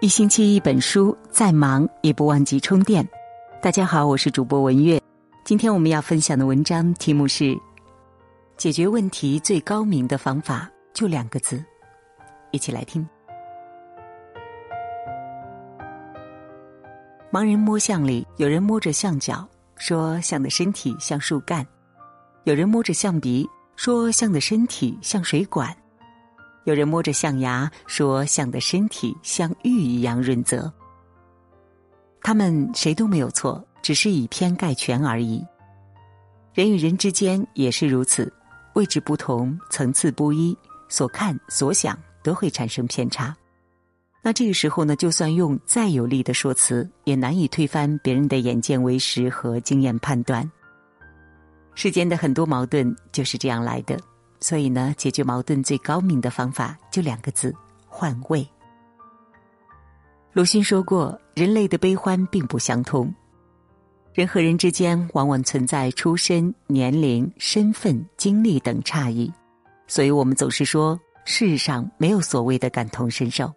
一星期一本书，再忙也不忘记充电。大家好，我是主播文月。今天我们要分享的文章题目是：解决问题最高明的方法就两个字。一起来听。盲人摸象里，有人摸着象脚，说象的身体像树干；有人摸着象鼻，说象的身体像水管。有人摸着象牙说：“象的身体像玉一样润泽。”他们谁都没有错，只是以偏概全而已。人与人之间也是如此，位置不同，层次不一，所看所想都会产生偏差。那这个时候呢，就算用再有力的说辞，也难以推翻别人的眼见为实和经验判断。世间的很多矛盾就是这样来的。所以呢，解决矛盾最高明的方法就两个字：换位。鲁迅说过，人类的悲欢并不相通，人和人之间往往存在出身、年龄、身份、经历等差异，所以我们总是说，世上没有所谓的感同身受。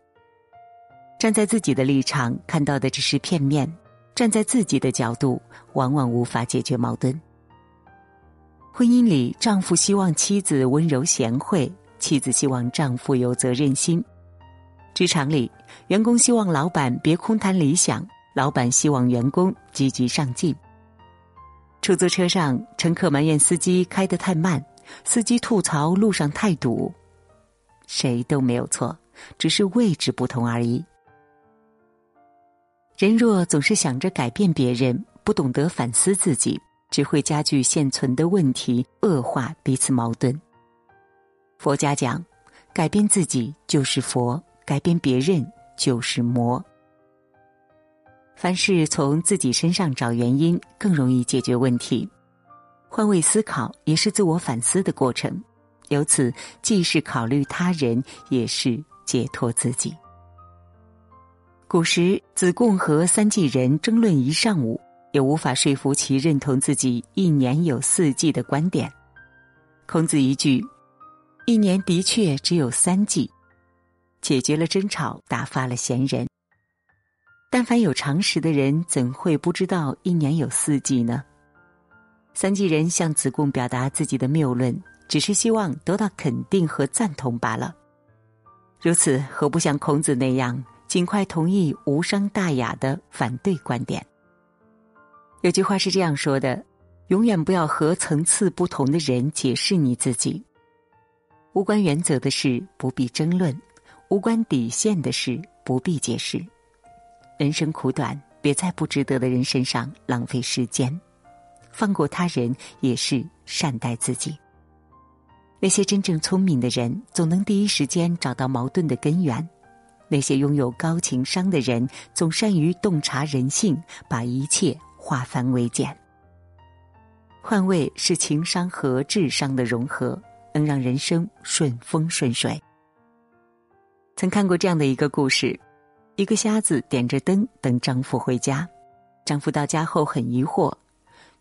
站在自己的立场看到的只是片面，站在自己的角度，往往无法解决矛盾。婚姻里，丈夫希望妻子温柔贤惠，妻子希望丈夫有责任心；职场里，员工希望老板别空谈理想，老板希望员工积极上进；出租车上，乘客埋怨司机开得太慢，司机吐槽路上太堵。谁都没有错，只是位置不同而已。人若总是想着改变别人，不懂得反思自己。只会加剧现存的问题，恶化彼此矛盾。佛家讲，改变自己就是佛，改变别人就是魔。凡事从自己身上找原因，更容易解决问题。换位思考也是自我反思的过程，由此既是考虑他人，也是解脱自己。古时子贡和三季人争论一上午。也无法说服其认同自己一年有四季的观点。孔子一句：“一年的确只有三季”，解决了争吵，打发了闲人。但凡有常识的人，怎会不知道一年有四季呢？三季人向子贡表达自己的谬论，只是希望得到肯定和赞同罢了。如此，何不像孔子那样，尽快同意无伤大雅的反对观点？有句话是这样说的：永远不要和层次不同的人解释你自己。无关原则的事不必争论，无关底线的事不必解释。人生苦短，别在不值得的人身上浪费时间。放过他人也是善待自己。那些真正聪明的人，总能第一时间找到矛盾的根源；那些拥有高情商的人，总善于洞察人性，把一切。化繁为简，换位是情商和智商的融合，能让人生顺风顺水。曾看过这样的一个故事：一个瞎子点着灯等丈夫回家，丈夫到家后很疑惑：“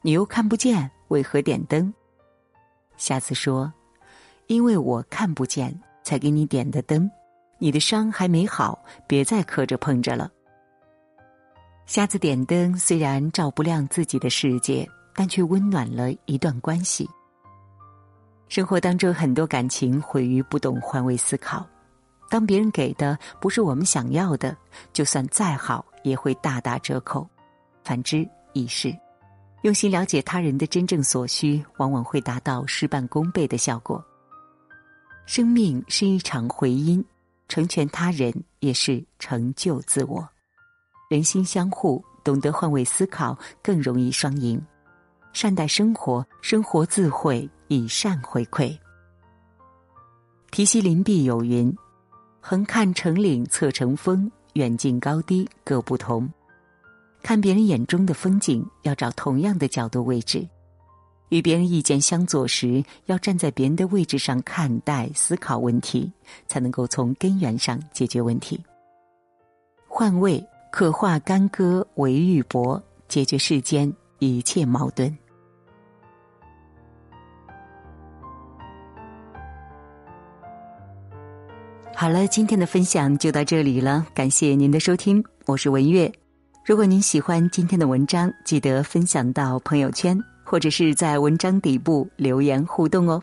你又看不见，为何点灯？”瞎子说：“因为我看不见，才给你点的灯。你的伤还没好，别再磕着碰着了。”瞎子点灯，虽然照不亮自己的世界，但却温暖了一段关系。生活当中很多感情毁于不懂换位思考。当别人给的不是我们想要的，就算再好也会大打折扣。反之亦是。用心了解他人的真正所需，往往会达到事半功倍的效果。生命是一场回音，成全他人也是成就自我。人心相互，懂得换位思考，更容易双赢。善待生活，生活自会以善回馈。题西林壁有云：“横看成岭侧成峰，远近高低各不同。”看别人眼中的风景，要找同样的角度位置；与别人意见相左时，要站在别人的位置上看待思考问题，才能够从根源上解决问题。换位。可化干戈为玉帛，解决世间一切矛盾。好了，今天的分享就到这里了，感谢您的收听，我是文月。如果您喜欢今天的文章，记得分享到朋友圈，或者是在文章底部留言互动哦。